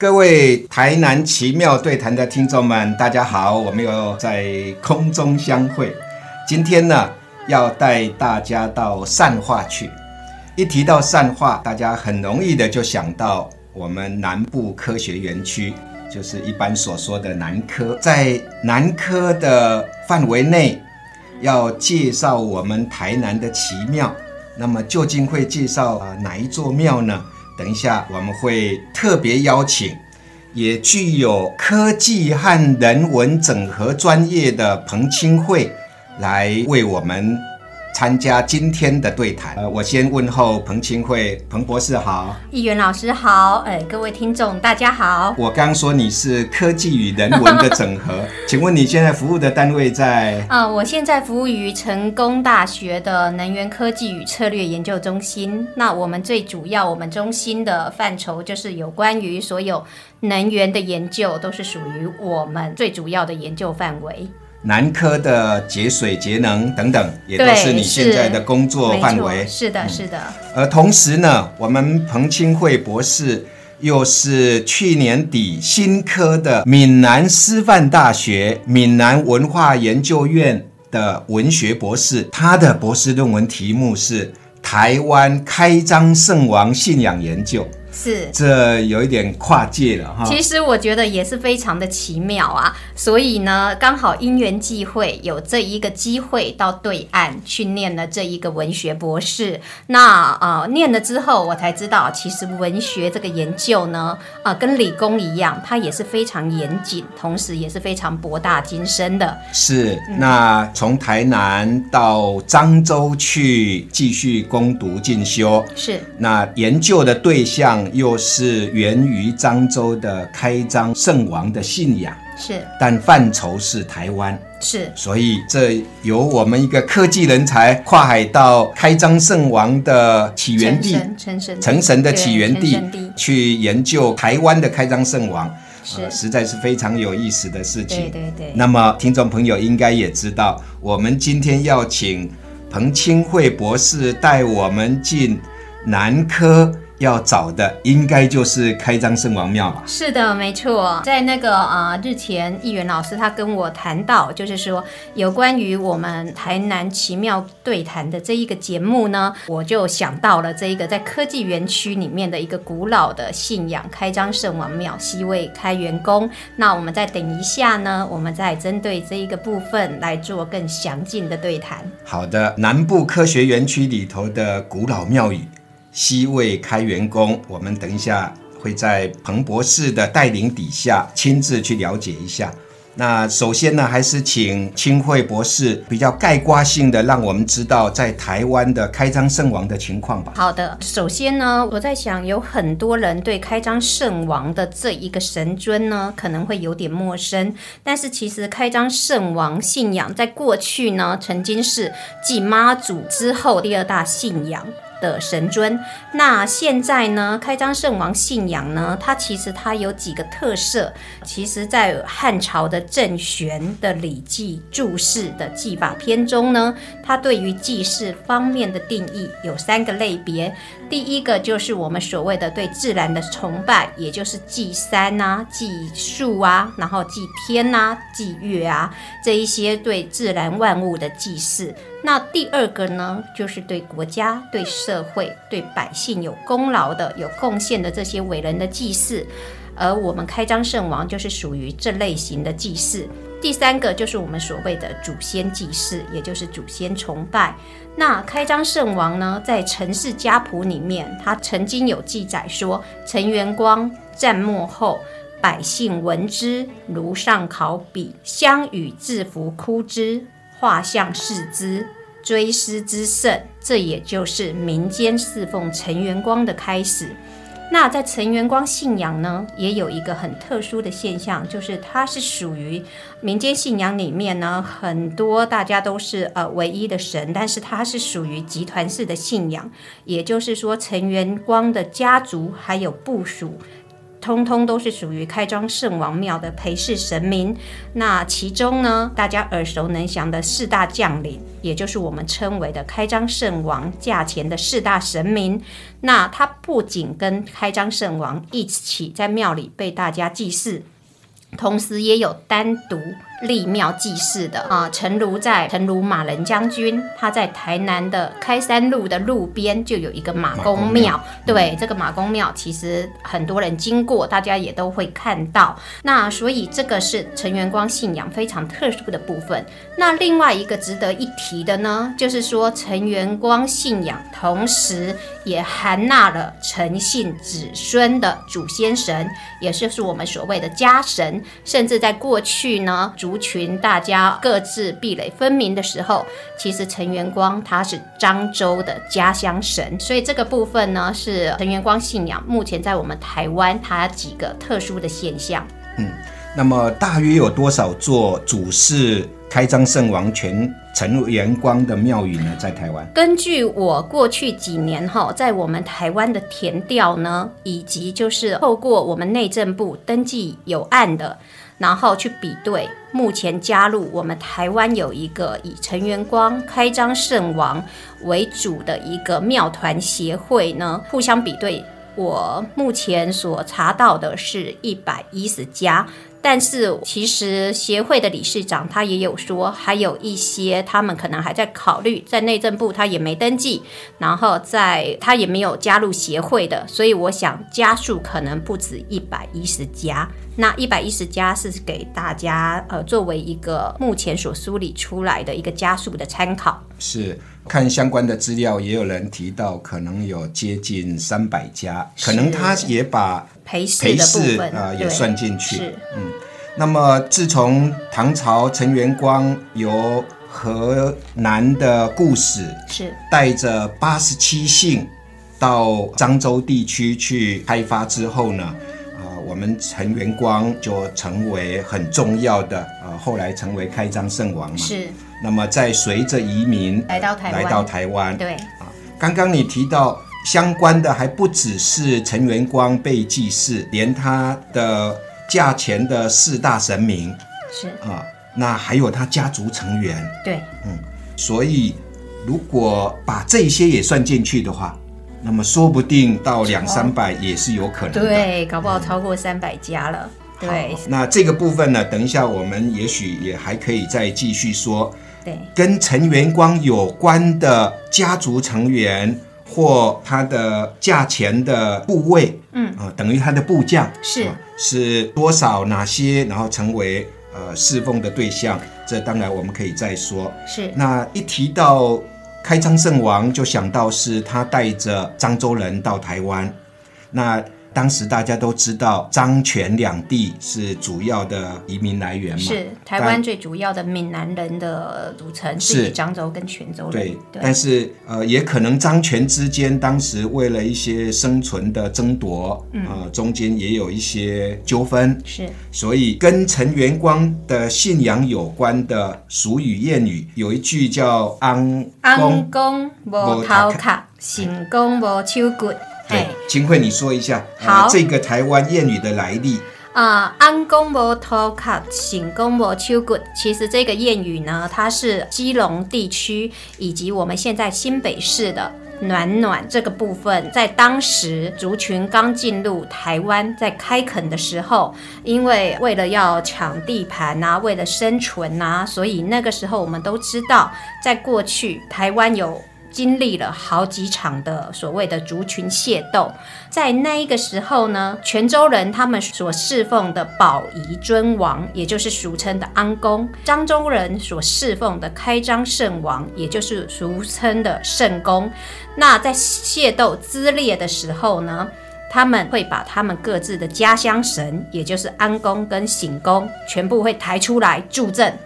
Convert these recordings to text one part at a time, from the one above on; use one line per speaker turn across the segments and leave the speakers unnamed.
各位台南奇妙对谈的听众们，大家好，我们又在空中相会。今天呢，要带大家到善化去。一提到善化，大家很容易的就想到我们南部科学园区，就是一般所说的南科。在南科的范围内，要介绍我们台南的奇妙，那么究竟会介绍啊哪一座庙呢？等一下，我们会特别邀请，也具有科技和人文整合专业的彭清慧来为我们参加今天的对谈。呃，我先问候彭清慧，彭博士好。
议员老师好，哎，各位听众大家好。
我刚说你是科技与人文的整合，请问你现在服务的单位在？
啊、我现在服务于成功大学的能源科技与策略研究中心。那我们最主要，我们中心的范畴就是有关于所有能源的研究，都是属于我们最主要的研究范围。
南科的节水节能等等，也都是你现在的工作范围。
是的，是的。
而同时呢，我们彭清慧博士又是去年底新科的闽南师范大学闽南文化研究院的文学博士，他的博士论文题目是台湾开张圣王信仰研究，
是。
这有一点跨界了哈。
其实我觉得也是非常的奇妙啊，所以呢，刚好因缘际会，有这一个机会到对岸去念了这一个文学博士。那呃，念了之后，我才知道，其实文学这个研究呢，呃，跟理工一样，它也是非常严谨，同时也是非常博大精深的。
是，那从台南到漳州去继续攻读进修，
是
那研究的对象又是源于漳州的开漳圣王的信仰，
是
但范畴是台湾，
是，
所以这由我们一个科技人才跨海到开漳圣王的起源地。
成神成
成神的起源地去研究台湾的开漳圣王，
是
呃实在是非常有意思的事情。
对对对。
那么，听众朋友应该也知道，我们今天要请彭清慧博士带我们进南科，要找的应该就是开张圣王庙吧？
是的，没错，在那个呃日前，议员老师他跟我谈到，就是说有关于我们台南奇妙对谈的这一个节目呢，我就想到了这一个在科技园区里面的一个古老的信仰——开张圣王庙西魏开元宫。那我们再等一下呢，我们再针对这一个部分来做更详尽的对谈。
好的，南部科学园区里头的古老庙宇西魏开元宫，我们等一下会在彭博士的带领底下亲自去了解一下。那首先呢，还是请清慧博士比较概括性的让我们知道在台湾的开张圣王的情况吧。
好的，首先呢，我在想，有很多人对开张圣王的这一个神尊呢，可能会有点陌生。但是其实开张圣王信仰在过去呢，曾经是继妈祖之后第二大信仰。的神尊，那现在呢？开张圣王信仰呢？它其实它有几个特色。其实，在汉朝的郑玄的《礼记注释》的祭法篇中呢，它对于祭祀方面的定义有三个类别。第一个就是我们所谓的对自然的崇拜，也就是祭山啊、祭树啊，然后祭天啊、祭月啊这一些对自然万物的祭祀。那第二个呢，就是对国家、对社会、对百姓有功劳的、有贡献的这些伟人的祭祀。而我们开张圣王就是属于这类型的祭祀。第三个就是我们所谓的祖先祭祀，也就是祖先崇拜。那开张圣王呢，在《陈氏家谱》里面，他曾经有记载说，陈元光战末后，百姓闻之，炉上烤笔，相与制服哭之，画像视之，追思之甚。这也就是民间侍奉陈元光的开始。那在陈元光信仰呢，也有一个很特殊的现象，就是它是属于民间信仰里面呢，很多大家都是呃唯一的神，但是它是属于集团式的信仰，也就是说陈元光的家族还有部属。通通都是属于开张圣王庙的陪侍神明。那其中呢，大家耳熟能详的四大将领，也就是我们称为的开张圣王驾前的四大神明。那他不仅跟开张圣王一起在庙里被大家祭祀，同时也有单独。立庙祭祀的啊，陈如在陈如马仁将军，他在台南的开山路的路边就有一个马公庙。对，这个马公庙其实很多人经过，大家也都会看到。那所以这个是陈元光信仰非常特殊的部分。那另外一个值得一提的呢，就是说陈元光信仰同时也含纳了陈姓子孙的祖先神，也就是我们所谓的家神，甚至在过去呢主。族群大家各自壁垒分明的时候，其实陈元光他是漳州的家乡神，所以这个部分呢是陈元光信仰目前在我们台湾它几个特殊的现象。
嗯，那么大约有多少座主事开张圣王全陈元光的庙宇呢？在台湾？
根据我过去几年哈，在我们台湾的填调呢，以及就是透过我们内政部登记有案的。然后去比对，目前加入我们台湾有一个以陈元光开张圣王为主的一个庙团协会呢，互相比对，我目前所查到的是一百一十家。但是其实协会的理事长他也有说，还有一些他们可能还在考虑，在内政部他也没登记，然后在他也没有加入协会的，所以我想加数可能不止一百一十家。那一百一十家是给大家呃作为一个目前所梳理出来的一个加数的参考。
是看相关的资料，也有人提到可能有接近三百家，可能他也把。
陪侍的部分
啊也算进去。嗯，那么自从唐朝陈元光由河南的故事
是
带着八十七姓到漳州地区去开发之后呢，啊，我们陈元光就成为很重要的啊，后来成为开漳圣王嘛。
是。
那么再随着移民
来到台
来到台湾，
对
啊，刚刚你提到。相关的还不只是陈元光被祭祀，连他的驾前的四大神明
是
啊，那还有他家族成员。
对，
嗯，所以如果把这些也算进去的话，那么说不定到两三百也是有可能的。
对，搞不好超过三百家了。对，
那这个部分呢，等一下我们也许也还可以再继续说。
对，
跟陈元光有关的家族成员。或他的价钱的部位，
嗯
啊，等于他的部将
是
是多少哪些，然后成为呃侍奉的对象，这当然我们可以再说。
是
那一提到开张圣王，就想到是他带着漳州人到台湾，那。当时大家都知道，漳泉两地是主要的移民来源嘛？
是台湾最主要的闽南人的组成，是漳州跟泉州人。
对，但是呃，也可能漳泉之间当时为了一些生存的争夺，呃，中间也有一些纠纷。
是，
所以跟陈元光的信仰有关的俗语谚语，有一句叫“安
安公无头壳，成功无手骨”。
对，秦慧，你说一下，
好，
这个台湾谚语的来历。
啊，安公无头壳，醒公无秋骨。其实这个谚语呢，它是基隆地区以及我们现在新北市的暖暖这个部分，在当时族群刚进入台湾，在开垦的时候，因为为了要抢地盘啊，为了生存啊，所以那个时候我们都知道，在过去台湾有。经历了好几场的所谓的族群械斗，在那一个时候呢，泉州人他们所侍奉的宝仪尊王，也就是俗称的安公；漳州人所侍奉的开漳圣王，也就是俗称的圣公。那在械斗滋烈的时候呢，他们会把他们各自的家乡神，也就是安公跟醒公，全部会抬出来助阵。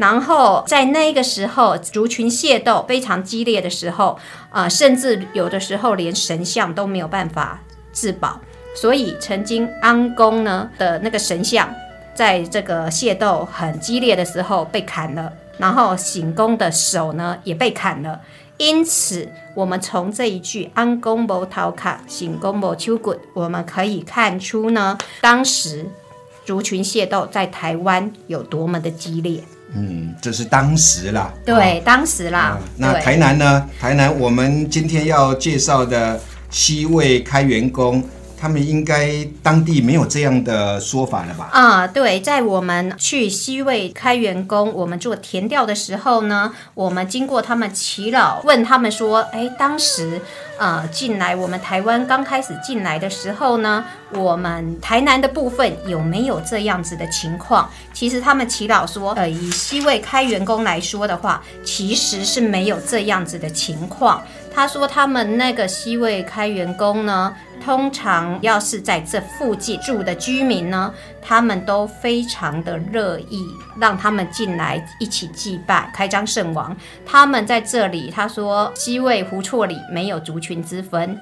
然后在那个时候，族群械斗非常激烈的时候，啊，甚至有的时候连神像都没有办法自保，所以曾经安公呢的那个神像，在这个械斗很激烈的时候被砍了，然后醒公的手呢也被砍了。因此，我们从这一句“安公谋逃卡，行公谋秋滚”，我们可以看出呢，当时族群械斗在台湾有多么的激烈。
嗯，这是当时啦。
对，当时啦。
啊那台南呢？台南我们今天要介绍的西魏开元宫，他们应该当地没有这样的说法了吧？
啊、对，在我们去西魏开元宫，我们做填调的时候呢，我们经过他们耆老，问他们说，哎，当时呃进来我们台湾刚开始进来的时候呢，我们台南的部分有没有这样子的情况？其实他们耆老说，呃，以西魏开元宫来说的话，其实是没有这样子的情况。他说他们那个西魏开元宫呢，通常要是在这附近住的居民呢，他们都非常的乐意让他们进来一起祭拜开张圣王。他们在这里，他说西魏胡错里没有族群之分。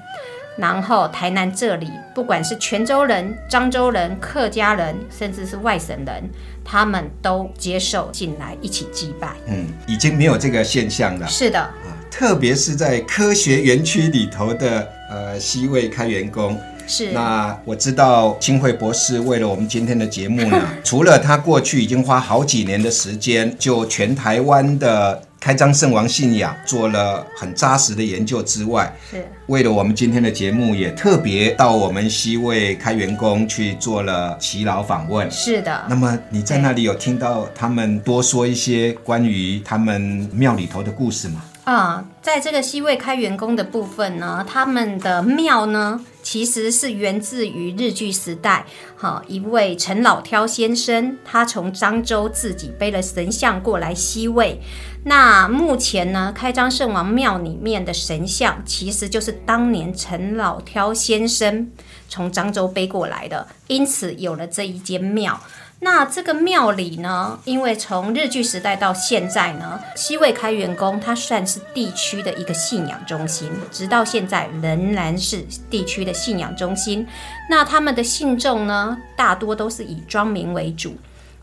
然后台南这里，不管是泉州人、漳州人、客家人，甚至是外省人，他们都接受进来一起祭拜。
嗯，已经没有这个现象了。
是的，
啊，特别是在科学园区里头的呃西魏开元宫。
是
那我知道金慧博士为了我们今天的节目呢，除了他过去已经花好几年的时间，就全台湾的开张圣王信仰做了很扎实的研究之外，
是
为了我们今天的节目，也特别到我们西魏开元宫去做了祈老访问。
是的。
那么你在那里有听到他们多说一些关于他们庙里头的故事吗？
啊、在这个西魏开元宫的部分呢，他们的庙呢，其实是源自于日据时代，好、一位陈老挑先生，他从漳州自己背了神像过来西魏。那目前呢，开张圣王庙里面的神像，其实就是当年陈老挑先生从漳州背过来的，因此有了这一间庙。那这个庙里呢，因为从日据时代到现在呢，西魏开元宫它算是地区的一个信仰中心，直到现在仍然是地区的信仰中心。那他们的信众呢，大多都是以庄民为主。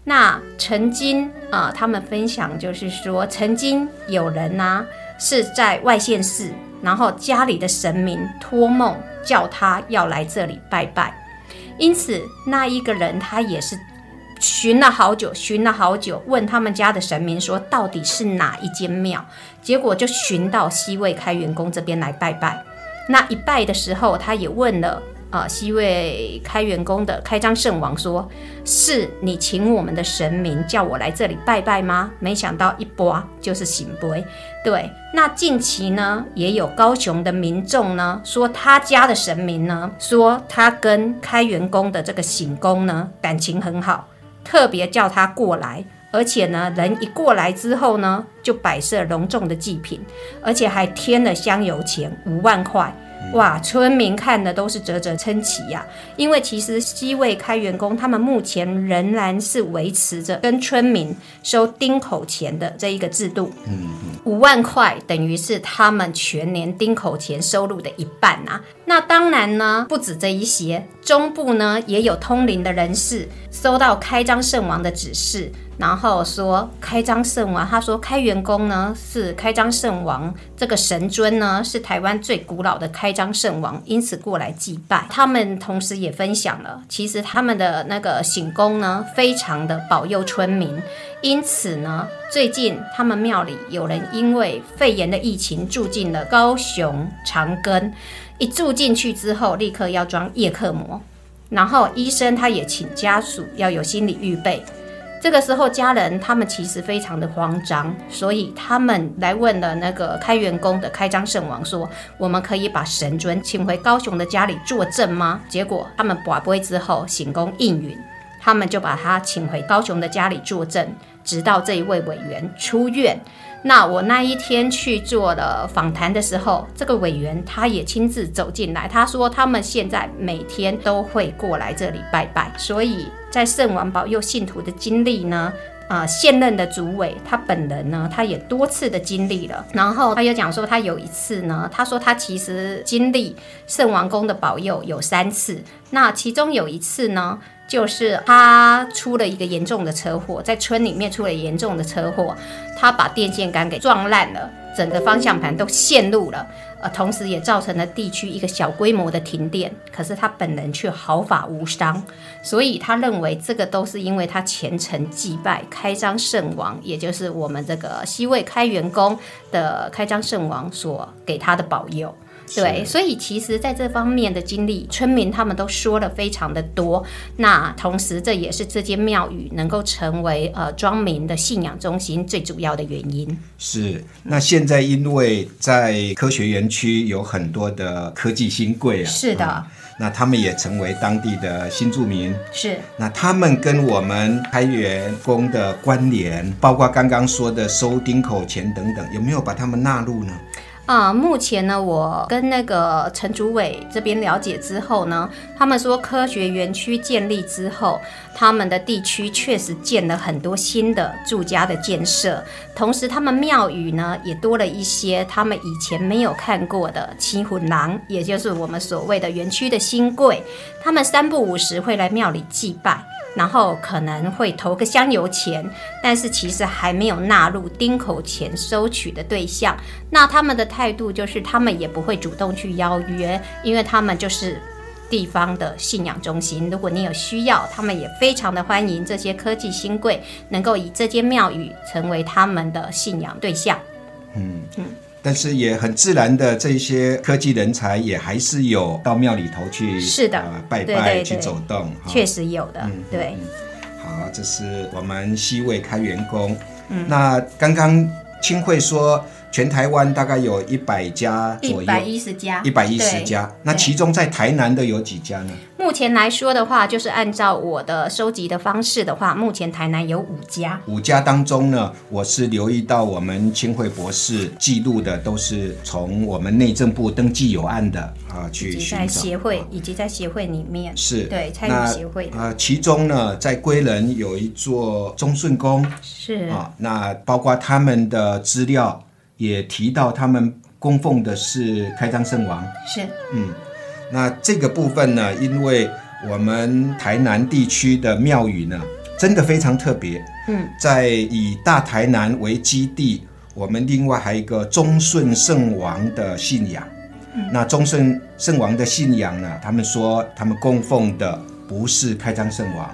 那曾经啊、他们分享就是说，曾经有人呢、是在外县市，然后家里的神明托梦叫他要来这里拜拜，因此那一个人他也是寻了好久，寻了好久，问他们家的神明说到底是哪一间庙，结果就寻到西魏开元宫这边来拜拜。那一拜的时候，他也问了呃西魏开元宫的开张圣王说：“是你请我们的神明叫我来这里拜拜吗？”没想到一拨就是醒杯。对，那近期呢，也有高雄的民众呢说他家的神明呢，说他跟开元宫的这个醒宫呢感情很好，特别叫他过来。而且呢，人一过来之后呢，就摆设隆重的祭品，而且还添了香油钱五万块。哇，村民看的都是啧啧称奇呀、因为其实西魏开元宫他们目前仍然是维持着跟村民收丁口钱的这一个制度。嗯五万块等于是他们全年丁口钱收入的一半啊。那当然呢，不止这一些，中部呢也有通灵的人士收到开张圣王的指示，然后说开张圣王，他说开元宫呢是开张圣王这个神尊呢是台湾最古老的开张圣王，因此过来祭拜。他们同时也分享了，其实他们的那个醒宫呢非常的保佑村民，因此呢，最近他们庙里有人因为肺炎的疫情住进了高雄长庚，一住进去之后，立刻要装叶克膜，然后医生他也请家属要有心理预备。这个时候，家人他们其实非常的慌张，所以他们来问了那个开元宫的开张圣王说：“我们可以把神尊请回高雄的家里作证吗？”结果他们把杯之后，醒宫应允，他们就把他请回高雄的家里作证，直到这一位委员出院。那我那一天去做了访谈的时候，这个委员他也亲自走进来，他说他们现在每天都会过来这里拜拜，所以在圣王保佑信徒的经历呢。啊、现任的主委他本人呢，他也多次的经历了，然后他又讲说，他有一次呢，他说他其实经历圣王宫的保佑有三次，那其中有一次呢，就是他出了一个严重的车祸，在村里面出了严重的车祸，他把电线杆给撞烂了。整个方向盘都陷入了，呃，同时也造成了地区一个小规模的停电。可是他本人却毫发无伤，所以他认为这个都是因为他虔诚祭拜开张圣王，也就是我们这个西魏开元宫的开张圣王所给他的保佑。对，所以其实在这方面的经历，村民他们都说了非常的多。那同时，这也是这间庙宇能够成为呃庄民的信仰中心最主要的原因。
是，那现在因为在科学园区有很多的科技新贵啊，
是的，
那他们也成为当地的新住民。
是，
那他们跟我们开元宫的关联，包括刚刚说的收丁口钱等等，有没有把他们纳入呢？
啊，目前呢，我跟那个陈主委这边了解之后呢，他们说科学园区建立之后，他们的地区确实建了很多新的住家的建设，同时他们庙宇呢也多了一些他们以前没有看过的七魂郎，也就是我们所谓的园区的新贵，他们三不五时会来庙里祭拜。然后可能会投个香油钱，但是其实还没有纳入丁口钱收取的对象。那他们的态度就是，他们也不会主动去邀约，因为他们就是地方的信仰中心。如果你有需要，他们也非常的欢迎这些科技新贵能够以这间庙宇成为他们的信仰对象。
嗯嗯。但是也很自然的，这些科技人才也还是有到庙里头去，
是的，
拜拜去走动，
确实有的，对。
好，这是我们西魏开元宫。嗯，那刚刚清慧说。全台湾大概有一百家左右，
一百一十家，
一百一十家。那其中在台南的有几家呢？
目前来说的话，就是按照我的收集的方式的话，目前台南有五家。
五家当中呢，我是留意到我们清慧博士记录的都是从我们内政部登记有案的啊去寻
在协会以及在协会里面
是
对参与协会
啊。其中呢，在归仁有一座忠顺宫
是
啊，那包括他们的资料。也提到他们供奉的是开张圣王，
是，
嗯，那这个部分呢，因为我们台南地区的庙宇呢，真的非常特别，
嗯，
在以大台南为基地，我们另外还有一个忠顺圣王的信仰，
嗯，
那忠顺圣王的信仰呢，他们说他们供奉的不是开张圣王，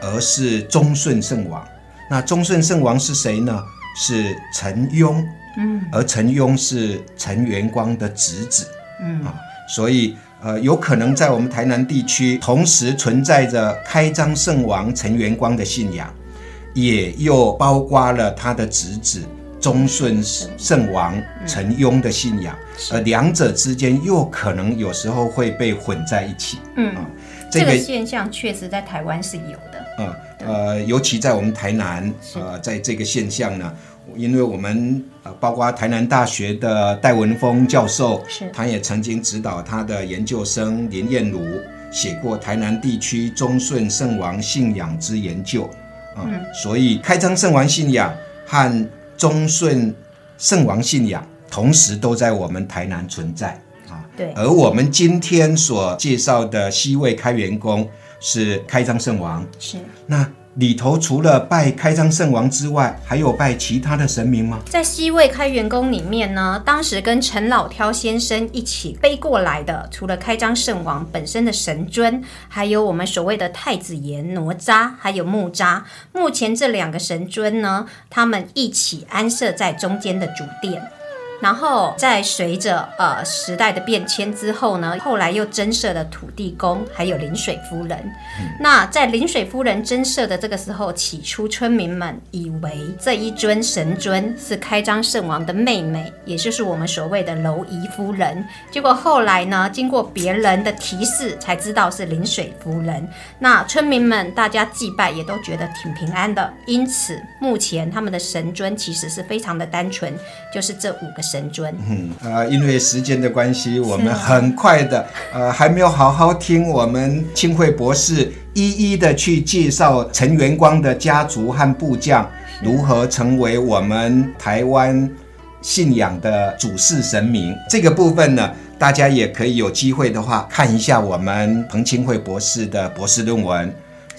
而是忠顺圣王，那忠顺圣王是谁呢？是陈庸。
嗯，
而陈庸是陈元光的侄子，
嗯。
啊，所以呃，有可能在我们台南地区同时存在着开张圣王陈元光的信仰，也又包括了他的侄子忠顺圣王陈庸的信仰，而两者之间又可能有时候会被混在一起，
嗯。啊，这个现象确实在台湾是有的，
啊呃，尤其在我们台南，呃，在这个现象呢。因为我们呃，包括台南大学的戴文峰教授，
是，
他也曾经指导他的研究生林燕如写过台南地区忠顺圣王信仰之研究，啊，所以开张圣王信仰和忠顺圣王信仰同时都在我们台南存在，啊，
对，
而我们今天所介绍的西魏开元宫是开张圣王，
是，
那。里头除了拜开张圣王之外，还有拜其他的神明吗？
在西魏开元宫里面呢，当时跟陈老挑先生一起背过来的，除了开张圣王本身的神尊，还有我们所谓的太子爷哪吒，还有木吒。目前这两个神尊呢，他们一起安设在中间的主殿。然后在随着呃时代的变迁之后呢，后来又增设了土地公，还有临水夫人。那在临水夫人增设的这个时候，起初村民们以为这一尊神尊是开张圣王的妹妹，也就是我们所谓的娄仪夫人。结果后来呢，经过别人的提示，才知道是临水夫人。那村民们大家祭拜也都觉得挺平安的，因此目前他们的神尊其实是非常的单纯，就是这五个。神尊，
嗯，呃，因为时间的关系，我们很快的，呃，还没有好好听我们清慧博士一一的去介绍陈元光的家族和部将如何成为我们台湾信仰的主事神明。这个部分呢，大家也可以有机会的话看一下我们彭清慧博士的博士论文，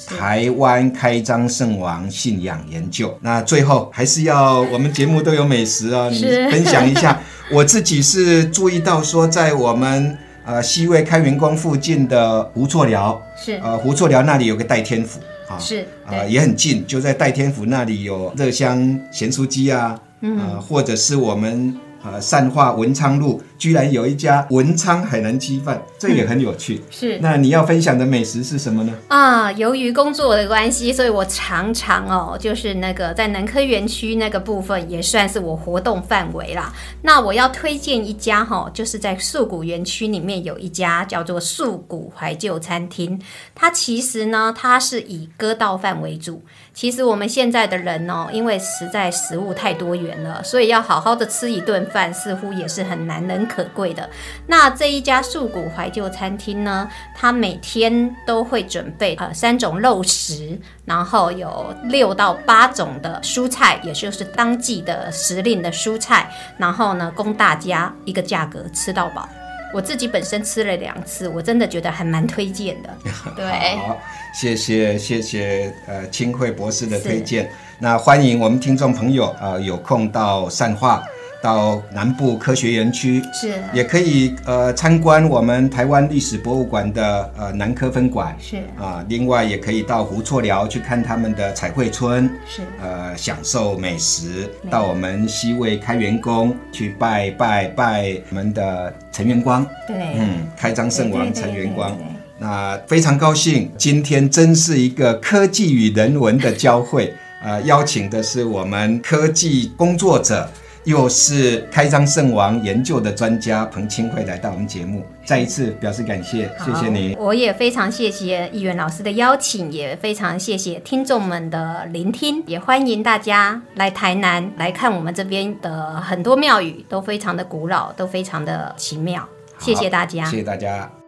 台湾开张圣王信仰研究。那最后还是要我们节目都有美食哦，你分享一下。我自己是注意到说，在我们呃西魏开元宫附近的胡厝寮，
是。
呃胡厝寮那里有个戴天府啊，
是，
呃，也很近，就在戴天府那里有热香咸酥鸡啊，
嗯。
呃或者是我们呃善化文昌路居然有一家文昌海南鸡饭，这也很有趣。
是
那你要分享的美食是什么呢？
啊，由于工作的关系，所以我常常哦，就是那个在南科园区那个部分也算是我活动范围啦。那我要推荐一家哈、就是在素谷园区里面有一家叫做素谷怀旧餐厅。它其实呢，它是以割稻饭为主。其实我们现在的人哦，因为实在食物太多元了，所以要好好的吃一顿饭，似乎也是很难能可贵的。那这一家素谷怀旧餐厅呢，它每天都会准备呃三种肉食，然后有六到八种的蔬菜，也就是当季的时令的蔬菜，然后呢供大家一个价格吃到饱。我自己本身吃了两次，我真的觉得还蛮推荐的。对，
好，谢谢谢谢呃清慧博士的推荐。那欢迎我们听众朋友呃有空到善化，到南部科学园区，
是。
也可以呃参观我们台湾历史博物馆的呃南科分馆。
是。
啊、另外也可以到胡厝寮去看他们的彩绘村，
是。
呃享受美食，到我们西魏开元宫去拜拜拜我们的陈元光，
对，
嗯，开张圣王陈元光。那非常高兴，今天真是一个科技与人文的交汇。呃，邀请的是我们科技工作者，又是开张圣王研究的专家彭清慧来到我们节目，再一次表示感谢，谢谢你。
我也非常谢谢议员老师的邀请，也非常谢谢听众们的聆听，也欢迎大家来台南来看我们这边的很多庙宇，都非常的古老，都非常的奇妙。谢谢大家
谢。谢大家。